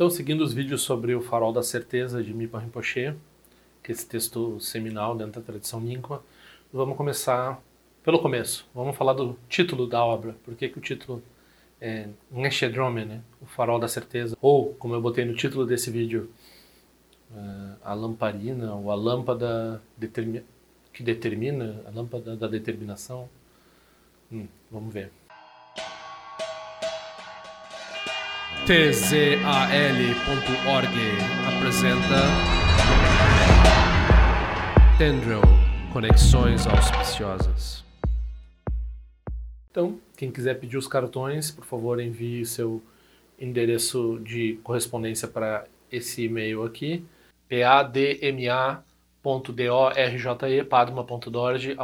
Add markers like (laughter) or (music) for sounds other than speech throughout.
Então, seguindo os vídeos sobre o Farol da Certeza de Mipa Rinpoche, que é esse texto seminal dentro da tradição Nyingma, vamos começar pelo começo. Vamos falar do título da obra. Por que, que o título é Neshedrome, né? O Farol da Certeza. Ou, como eu botei no título desse vídeo, uh, a lamparina, ou a lâmpada determi que determina, a lâmpada da determinação. Hum, vamos ver. tzal.org apresenta Tendril Conexões Auspiciosas. Então, quem quiser pedir os cartões, por favor, envie seu endereço de correspondência para esse e-mail aqui, padma.dorje,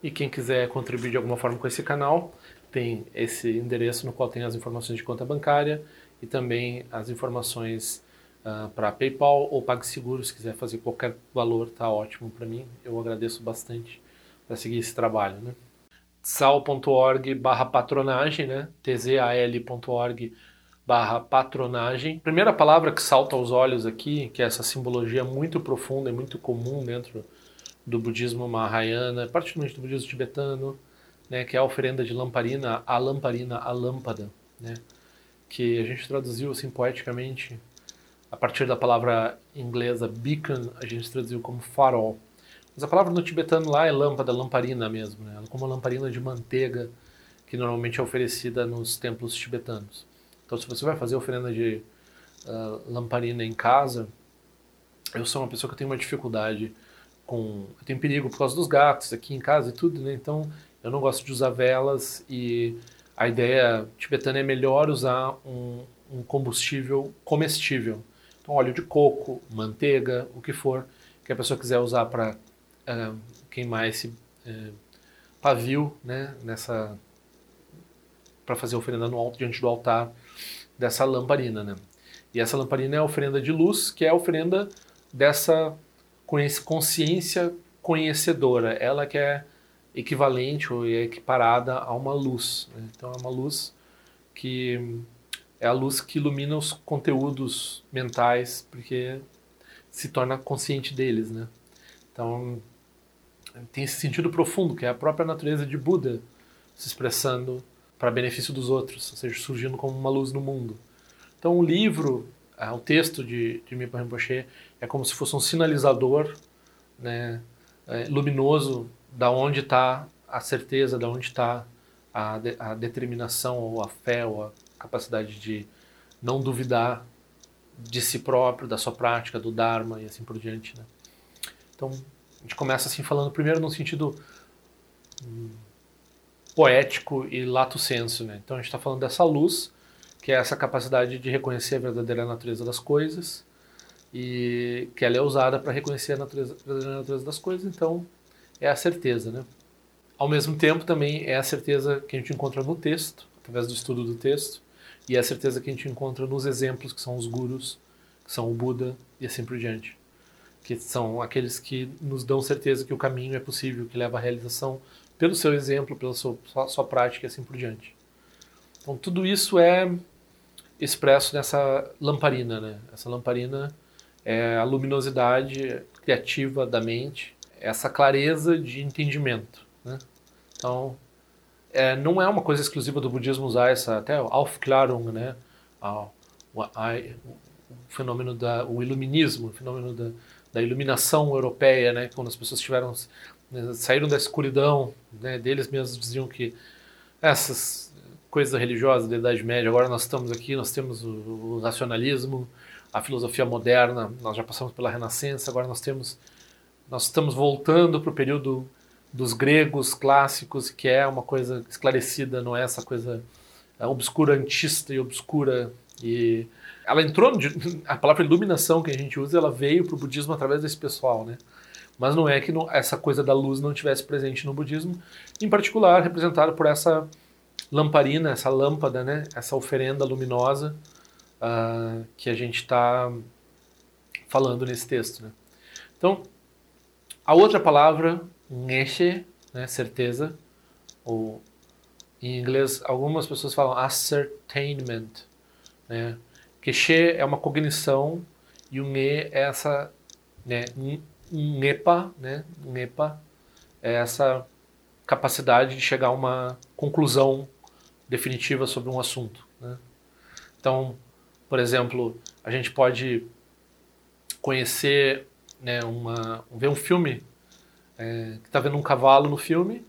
e quem quiser contribuir de alguma forma com esse canal, tem esse endereço no qual tem as informações de conta bancária e também as informações uh, para PayPal ou PagSeguro, se quiser fazer qualquer valor, tá ótimo para mim. Eu agradeço bastante para seguir esse trabalho, né? sal.org barra patronagem, né? tzal.org barra patronagem. Primeira palavra que salta aos olhos aqui, que é essa simbologia muito profunda e muito comum dentro do budismo Mahayana, particularmente do budismo tibetano, né, que é a oferenda de lamparina, a lamparina, a lâmpada, né, que a gente traduziu assim poeticamente a partir da palavra inglesa beacon, a gente traduziu como farol. Mas a palavra no tibetano lá é lâmpada, lamparina mesmo, né, como uma lamparina de manteiga que normalmente é oferecida nos templos tibetanos. Então, se você vai fazer oferenda de uh, lamparina em casa, eu sou uma pessoa que tem uma dificuldade com. Eu tenho perigo por causa dos gatos aqui em casa e tudo, né? Então, eu não gosto de usar velas e a ideia tibetana é melhor usar um, um combustível comestível. Então, óleo de coco, manteiga, o que for que a pessoa quiser usar para uh, eh, queimar esse uh, pavio, né, nessa para fazer oferenda no alto diante do altar dessa lamparina, né? E essa lamparina é a oferenda de luz, que é a oferenda dessa consciência conhecedora. Ela que é equivalente ou é equiparada a uma luz. Né? Então é uma luz que é a luz que ilumina os conteúdos mentais, porque se torna consciente deles, né? Então tem esse sentido profundo que é a própria natureza de Buda se expressando para benefício dos outros, ou seja, surgindo como uma luz no mundo. Então o livro, o texto de, de Mipa Rinpoche é como se fosse um sinalizador, né, é, luminoso da onde está a certeza, da onde está a, de, a determinação ou a fé ou a capacidade de não duvidar de si próprio, da sua prática, do Dharma e assim por diante. Né? Então, a gente começa assim falando primeiro no sentido hum, poético e lato senso. Né? Então, a gente está falando dessa luz, que é essa capacidade de reconhecer a verdadeira natureza das coisas e que ela é usada para reconhecer a, natureza, a verdadeira natureza das coisas. Então, é a certeza, né? Ao mesmo tempo, também é a certeza que a gente encontra no texto, através do estudo do texto, e é a certeza que a gente encontra nos exemplos, que são os gurus, que são o Buda e assim por diante. Que são aqueles que nos dão certeza que o caminho é possível, que leva à realização pelo seu exemplo, pela sua, sua prática e assim por diante. Então, tudo isso é expresso nessa lamparina, né? Essa lamparina é a luminosidade criativa da mente, essa clareza de entendimento. Né? Então, é, não é uma coisa exclusiva do budismo usar essa até Aufklärung, né? A, a, o fenômeno da o iluminismo, o fenômeno da, da iluminação europeia, né? Quando as pessoas tiveram né, saíram da escuridão, né? Deles mesmos diziam que essas coisas religiosas da Idade Média, agora nós estamos aqui, nós temos o, o racionalismo, a filosofia moderna, nós já passamos pela Renascença, agora nós temos nós estamos voltando para o período dos gregos clássicos, que é uma coisa esclarecida, não é essa coisa é, obscurantista e obscura. E ela entrou, (laughs) a palavra iluminação que a gente usa, ela veio para o budismo através desse pessoal, né? Mas não é que não, essa coisa da luz não tivesse presente no budismo, em particular representada por essa lamparina, essa lâmpada, né? Essa oferenda luminosa uh, que a gente está falando nesse texto, né? Então, a outra palavra, neshe, né, certeza, ou em inglês algumas pessoas falam ascertainment, né, que She é uma cognição e o Ne é essa, né, Nepa, né, Nepa é essa capacidade de chegar a uma conclusão definitiva sobre um assunto. Né? Então, por exemplo, a gente pode conhecer, né, uma, ver um filme é, que está vendo um cavalo no filme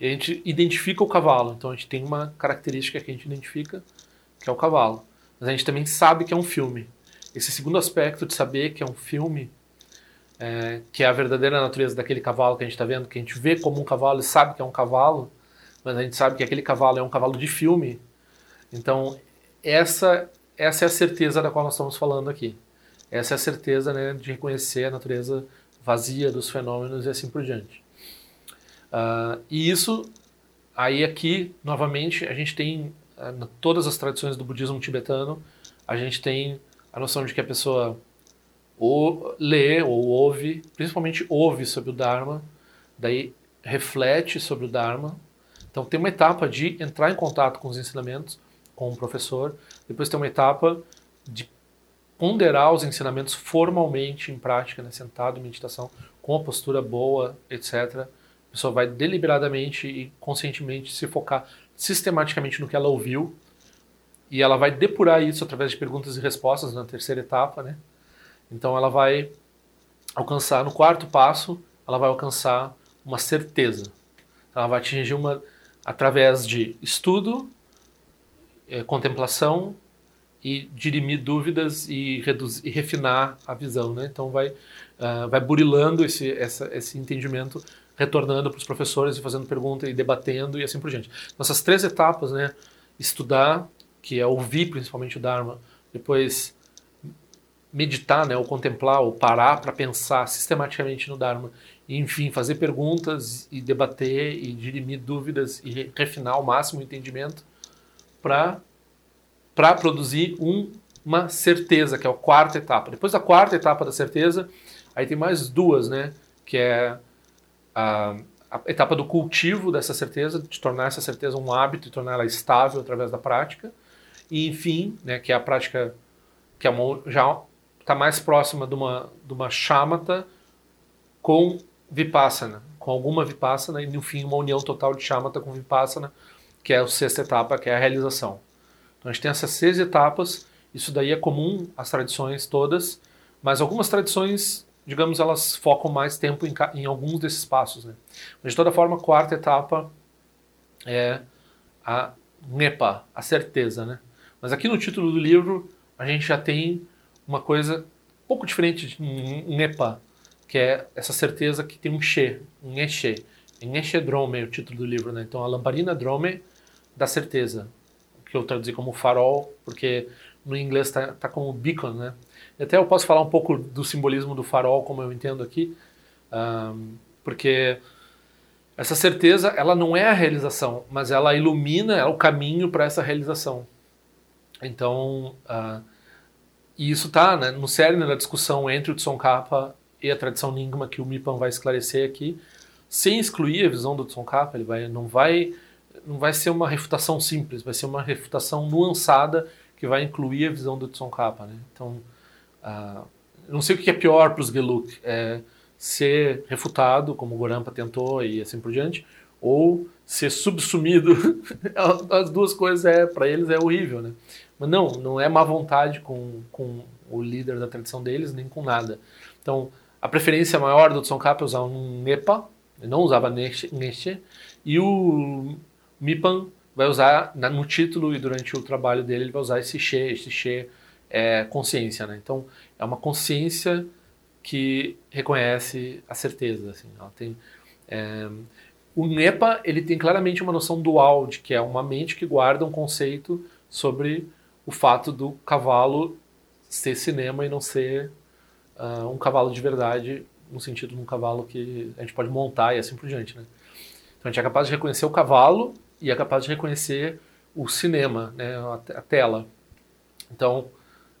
e a gente identifica o cavalo. Então a gente tem uma característica que a gente identifica, que é o cavalo. Mas a gente também sabe que é um filme. Esse segundo aspecto de saber que é um filme, é, que é a verdadeira natureza daquele cavalo que a gente está vendo, que a gente vê como um cavalo e sabe que é um cavalo, mas a gente sabe que aquele cavalo é um cavalo de filme. Então essa essa é a certeza da qual nós estamos falando aqui. Essa é a certeza né, de reconhecer a natureza vazia dos fenômenos e assim por diante. Uh, e isso, aí aqui, novamente, a gente tem, uh, todas as tradições do budismo tibetano, a gente tem a noção de que a pessoa ou lê ou ouve, principalmente ouve sobre o Dharma, daí reflete sobre o Dharma. Então tem uma etapa de entrar em contato com os ensinamentos, com o professor, depois tem uma etapa de ponderar os ensinamentos formalmente em prática, né, sentado em meditação, com a postura boa, etc pessoa vai deliberadamente e conscientemente se focar sistematicamente no que ela ouviu e ela vai depurar isso através de perguntas e respostas na terceira etapa, né? Então ela vai alcançar no quarto passo, ela vai alcançar uma certeza. Ela vai atingir uma através de estudo, é, contemplação e dirimir dúvidas e, reduzir, e refinar a visão, né? Então vai uh, vai burilando esse essa, esse entendimento retornando para os professores e fazendo pergunta e debatendo e assim por diante. Nossas três etapas, né? Estudar, que é ouvir principalmente o Dharma, depois meditar, né, ou contemplar, ou parar para pensar sistematicamente no Dharma, e, enfim, fazer perguntas e debater e dirimir dúvidas e refinar ao máximo o entendimento para para produzir um, uma certeza, que é a quarta etapa. Depois da quarta etapa da certeza, aí tem mais duas, né, que é a, a etapa do cultivo dessa certeza, de tornar essa certeza um hábito e tornar ela estável através da prática. E, enfim, né, que é a prática que é uma, já está mais próxima de uma, de uma chamata com vipassana, com alguma vipassana e, no fim, uma união total de chamata com vipassana, que é a sexta etapa, que é a realização. Então, a gente tem essas seis etapas, isso daí é comum às tradições todas, mas algumas tradições digamos, elas focam mais tempo em, em alguns desses passos. Né? Mas, de toda forma, a quarta etapa é a NEPA, a certeza. Né? Mas aqui no título do livro, a gente já tem uma coisa um pouco diferente de NEPA, que é essa certeza que tem um She, um Eshe. Eshe Drome é o título do livro. Né? Então, a lamparina Drome da certeza, que eu traduzi como farol, porque no inglês está tá como beacon, né? Até eu posso falar um pouco do simbolismo do farol, como eu entendo aqui, um, porque essa certeza ela não é a realização, mas ela ilumina é o caminho para essa realização. Então, uh, e isso está né, no cerne da discussão entre o Tsongkhapa e a tradição Nyingma que o Mipan vai esclarecer aqui, sem excluir a visão do Tsongkhapa, ele vai, não vai não vai ser uma refutação simples, vai ser uma refutação nuançada que vai incluir a visão do Tsongkhapa. Né? Então, uh, não sei o que é pior para os Geluk, é ser refutado, como o Gorampa tentou e assim por diante, ou ser subsumido. (laughs) As duas coisas, é para eles, é horrível. Né? Mas não, não é má vontade com, com o líder da tradição deles, nem com nada. Então, a preferência maior do Tsongkhapa é usar um Nepa, não usava Neshe, e o Mipan vai usar no título e durante o trabalho dele ele vai usar esse She, esse She é consciência, né? Então é uma consciência que reconhece a certeza, assim. Ela tem é, o Nepa ele tem claramente uma noção dual de que é uma mente que guarda um conceito sobre o fato do cavalo ser cinema e não ser uh, um cavalo de verdade no sentido de um cavalo que a gente pode montar e assim por diante, né? Então a gente é capaz de reconhecer o cavalo e é capaz de reconhecer o cinema, né, a, tela. Então,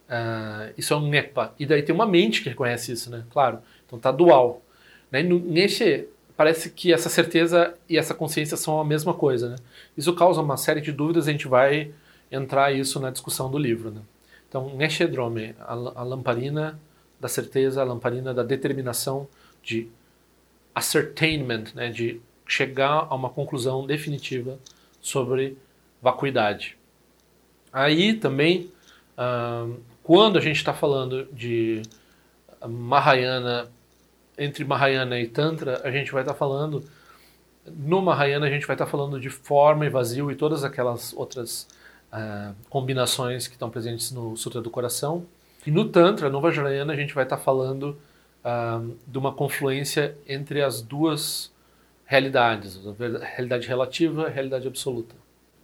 uh, isso é um NEPA. E daí tem uma mente que reconhece isso, né? Claro. Então tá dual. Né? Neste, parece que essa certeza e essa consciência são a mesma coisa, né? Isso causa uma série de dúvidas, a gente vai entrar isso na discussão do livro, né? Então, Neshedrome, a, a lamparina da certeza, a lamparina da determinação de ascertainment, né, de chegar a uma conclusão definitiva sobre vacuidade. Aí também, uh, quando a gente está falando de Mahayana, entre Mahayana e Tantra, a gente vai estar tá falando, no Mahayana a gente vai estar tá falando de forma e vazio e todas aquelas outras uh, combinações que estão presentes no Sutra do Coração. E no Tantra, no Vajrayana, a gente vai estar tá falando uh, de uma confluência entre as duas realidades, realidade relativa realidade absoluta.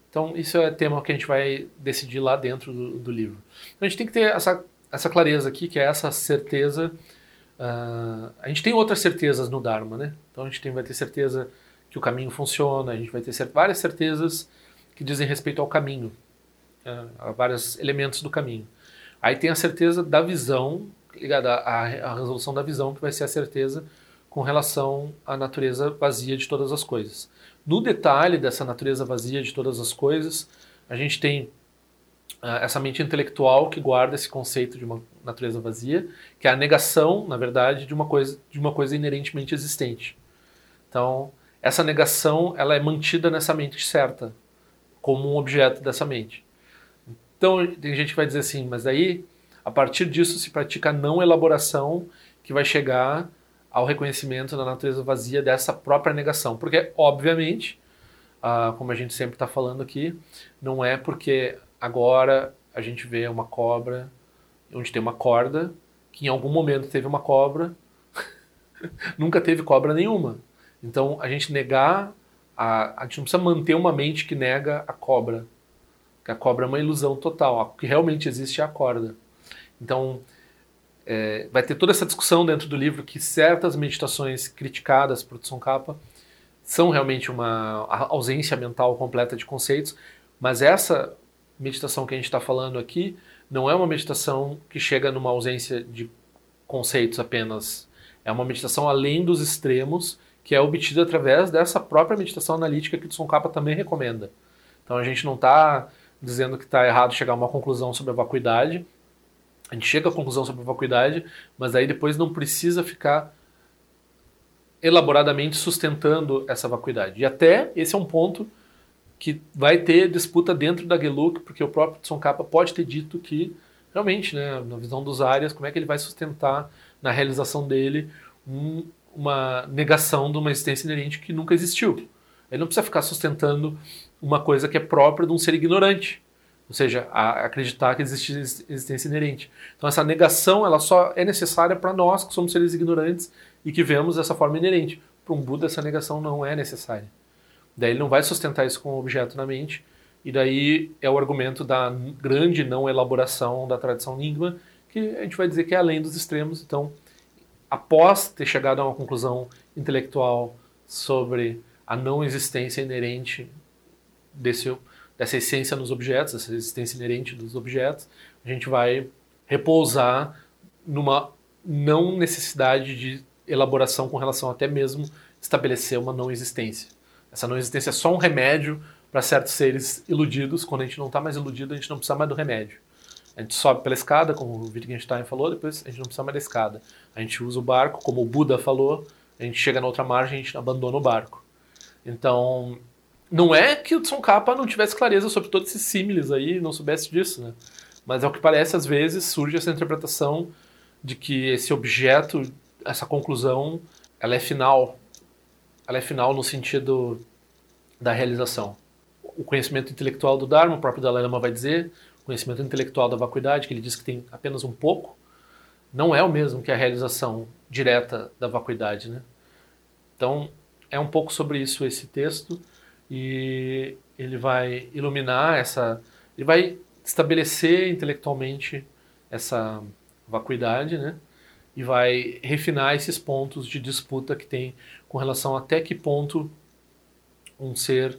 Então, isso é tema que a gente vai decidir lá dentro do, do livro. Então, a gente tem que ter essa, essa clareza aqui, que é essa certeza. Uh, a gente tem outras certezas no Dharma, né? Então, a gente tem, vai ter certeza que o caminho funciona, a gente vai ter várias certezas que dizem respeito ao caminho, uh, a vários elementos do caminho. Aí tem a certeza da visão, ligada à resolução da visão, que vai ser a certeza com relação à natureza vazia de todas as coisas. No detalhe dessa natureza vazia de todas as coisas, a gente tem uh, essa mente intelectual que guarda esse conceito de uma natureza vazia, que é a negação, na verdade, de uma coisa, de uma coisa inerentemente existente. Então, essa negação ela é mantida nessa mente certa, como um objeto dessa mente. Então, tem gente que vai dizer assim, mas aí, a partir disso se pratica a não elaboração que vai chegar ao reconhecimento da natureza vazia dessa própria negação. Porque, obviamente, ah, como a gente sempre está falando aqui, não é porque agora a gente vê uma cobra onde tem uma corda, que em algum momento teve uma cobra, (laughs) nunca teve cobra nenhuma. Então, a gente negar, a, a gente não precisa manter uma mente que nega a cobra. Que a cobra é uma ilusão total. O que realmente existe é a corda. Então, é, vai ter toda essa discussão dentro do livro que certas meditações criticadas por Tsongkhapa são realmente uma ausência mental completa de conceitos, mas essa meditação que a gente está falando aqui não é uma meditação que chega numa ausência de conceitos apenas. É uma meditação além dos extremos, que é obtida através dessa própria meditação analítica que o Tsongkhapa também recomenda. Então a gente não está dizendo que está errado chegar a uma conclusão sobre a vacuidade, a gente chega à conclusão sobre a vacuidade, mas aí depois não precisa ficar elaboradamente sustentando essa vacuidade. E até esse é um ponto que vai ter disputa dentro da Geluk, porque o próprio Tsongkhapa pode ter dito que, realmente, né, na visão dos áreas, como é que ele vai sustentar na realização dele um, uma negação de uma existência inerente que nunca existiu. Ele não precisa ficar sustentando uma coisa que é própria de um ser ignorante. Ou seja, acreditar que existe existência inerente. Então essa negação ela só é necessária para nós que somos seres ignorantes e que vemos dessa forma inerente. Para um Buda essa negação não é necessária. Daí ele não vai sustentar isso com o objeto na mente. E daí é o argumento da grande não elaboração da tradição Nyingma, que a gente vai dizer que é além dos extremos. Então, após ter chegado a uma conclusão intelectual sobre a não existência inerente desse dessa essência nos objetos, essa existência inerente dos objetos, a gente vai repousar numa não necessidade de elaboração com relação até mesmo estabelecer uma não existência. Essa não existência é só um remédio para certos seres iludidos. Quando a gente não está mais iludido, a gente não precisa mais do remédio. A gente sobe pela escada, como o Wittgenstein falou, depois a gente não precisa mais da escada. A gente usa o barco, como o Buda falou, a gente chega na outra margem, a gente abandona o barco. Então, não é que o Tsongkhapa não tivesse clareza sobre todos esses símiles aí, não soubesse disso, né? Mas ao que parece, às vezes surge essa interpretação de que esse objeto, essa conclusão, ela é final. Ela é final no sentido da realização. O conhecimento intelectual do Dharma, o próprio Dalai Lama vai dizer, o conhecimento intelectual da vacuidade, que ele diz que tem apenas um pouco, não é o mesmo que a realização direta da vacuidade, né? Então, é um pouco sobre isso esse texto e ele vai iluminar essa, ele vai estabelecer intelectualmente essa vacuidade, né? E vai refinar esses pontos de disputa que tem com relação até que ponto um ser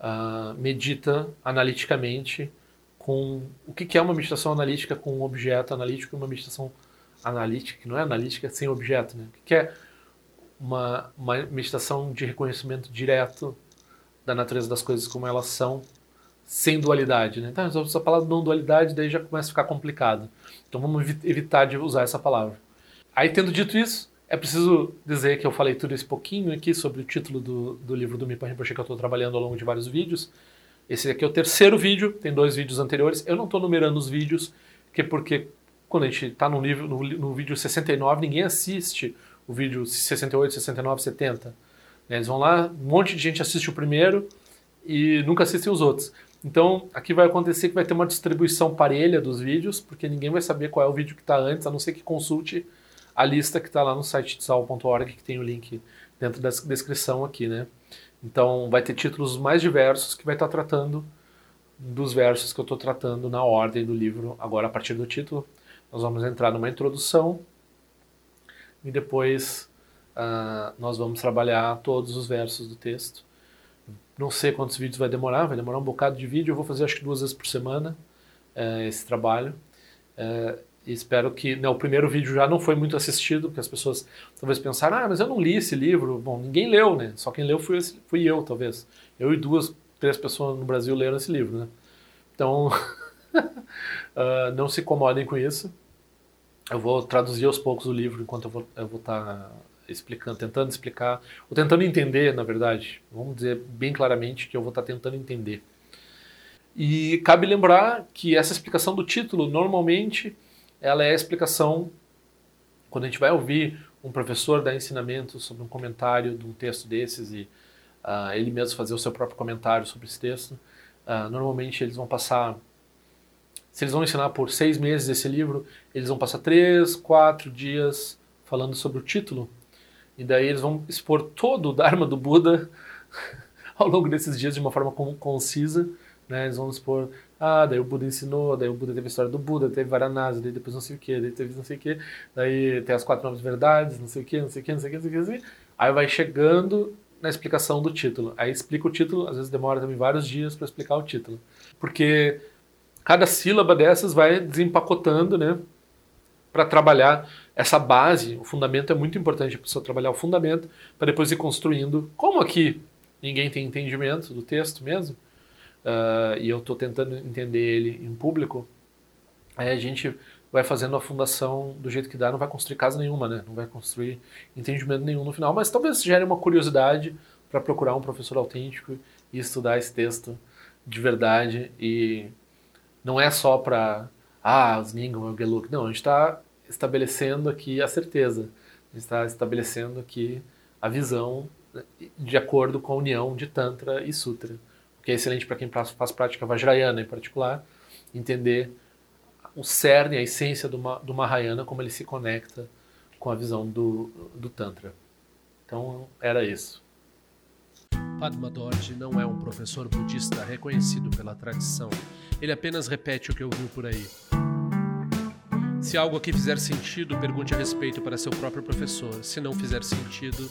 uh, medita analiticamente com o que é uma meditação analítica com um objeto analítico e uma meditação analítica que não é analítica sem objeto, né? O que é uma, uma meditação de reconhecimento direto da natureza das coisas como elas são, sem dualidade, né? Então, essa palavra não dualidade daí já começa a ficar complicado. Então vamos evitar de usar essa palavra. Aí tendo dito isso, é preciso dizer que eu falei tudo esse pouquinho aqui sobre o título do, do livro do Mipa Rinpoche que eu estou trabalhando ao longo de vários vídeos. Esse aqui é o terceiro vídeo, tem dois vídeos anteriores. Eu não estou numerando os vídeos, que porque quando a gente está no, no, no vídeo 69, ninguém assiste o vídeo 68, 69, 70. Eles vão lá, um monte de gente assiste o primeiro e nunca assistem os outros. Então, aqui vai acontecer que vai ter uma distribuição parelha dos vídeos, porque ninguém vai saber qual é o vídeo que está antes, a não ser que consulte a lista que está lá no site tsal.org, que tem o link dentro da descrição aqui, né? Então, vai ter títulos mais diversos que vai estar tá tratando dos versos que eu estou tratando na ordem do livro. Agora, a partir do título, nós vamos entrar numa introdução e depois uh, nós vamos trabalhar todos os versos do texto. Não sei quantos vídeos vai demorar, vai demorar um bocado de vídeo. Eu vou fazer acho que duas vezes por semana uh, esse trabalho. Uh, espero que né, o primeiro vídeo já não foi muito assistido, porque as pessoas talvez pensaram, ah, mas eu não li esse livro. Bom, ninguém leu, né? Só quem leu fui, fui eu, talvez. Eu e duas, três pessoas no Brasil leram esse livro, né? Então, uh, (laughs) não se incomodem com isso. Eu vou traduzir aos poucos o livro enquanto eu vou eu vou estar tá explicando, tentando explicar, ou tentando entender, na verdade. Vamos dizer bem claramente que eu vou estar tentando entender. E cabe lembrar que essa explicação do título, normalmente, ela é a explicação quando a gente vai ouvir um professor dar ensinamento sobre um comentário de um texto desses e uh, ele mesmo fazer o seu próprio comentário sobre esse texto. Uh, normalmente eles vão passar, se eles vão ensinar por seis meses esse livro, eles vão passar três, quatro dias falando sobre o título e daí eles vão expor todo o Dharma do Buda (laughs) ao longo desses dias de uma forma concisa. Né? Eles vão expor ah, daí o Buda ensinou, daí o Buda teve a história do Buda, teve Varanasi, daí depois não sei o que, daí teve não sei o que, daí tem as quatro novas verdades, não sei o que, não sei o que, não sei o que, não sei o que. Aí vai chegando na explicação do título. Aí explica o título, às vezes demora também vários dias para explicar o título. Porque cada sílaba dessas vai desempacotando, né? Para trabalhar essa base, o fundamento é muito importante a pessoa trabalhar o fundamento para depois ir construindo. Como aqui ninguém tem entendimento do texto mesmo, uh, e eu estou tentando entender ele em público, aí a gente vai fazendo a fundação do jeito que dá, não vai construir casa nenhuma, né? Não vai construir entendimento nenhum no final, mas talvez gere uma curiosidade para procurar um professor autêntico e estudar esse texto de verdade e não é só para ah, os Ningon, o Geluk. Não, a gente está estabelecendo aqui a certeza. A gente está estabelecendo aqui a visão de acordo com a união de Tantra e Sutra que é excelente para quem faz prática Vajrayana em particular, entender o cerne, a essência do, do Mahayana, como ele se conecta com a visão do, do Tantra. Então, era isso. Padma Dorje não é um professor budista reconhecido pela tradição. Ele apenas repete o que ouviu por aí. Se algo aqui fizer sentido, pergunte a respeito para seu próprio professor. Se não fizer sentido,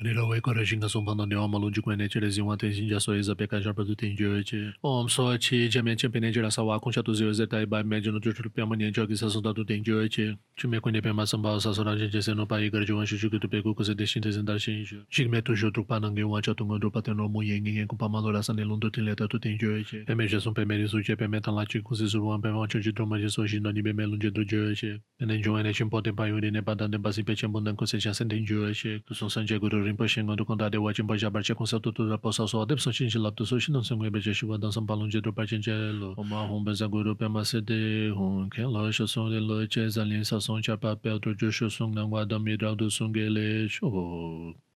Nilo weko rashin ka sumpang nani oma lunji kwenye chile zingwa ten sinja so eza peka jarpa tu ten jio eche. Om so chi jamen chenpe nye jira sawa kuncha tu zio zeta ibai menje no chuchul piyama nye jio ki sasun tatu ten jio eche. Chume kwenye pema sambao sasun ranji jese no pa igar jiwan shishu kitu peku kuse deshin te zendar shin jio. Shikme tu shio trukpa nange wancha tunga drupa ten romu yengi ngen kumpa malo rasa ne lundu ten leta tu ten jio eche. Peme jesun peme risu che peme tan lachi kuse suruwan peme wancho chi truma jeso shin nani peme lunje tu jio eche. Pene jio ene chimpo ten pa yuri ne pa dan ten pasi pe chenpo nan kuse chasen ten jio eche. Kusun sanje guru Rinpoche Kondade de wajin pa jabar che konsel tu tu da posa so adep so chin lap tu so shin song be je shiwa dan sam palon je do pa chen che lo o ma hon be za guru pe ma se de hon ke lo sho so de lo che za lin sa son cha pa pe tu jo sho song nan wa mi da do song ge le sho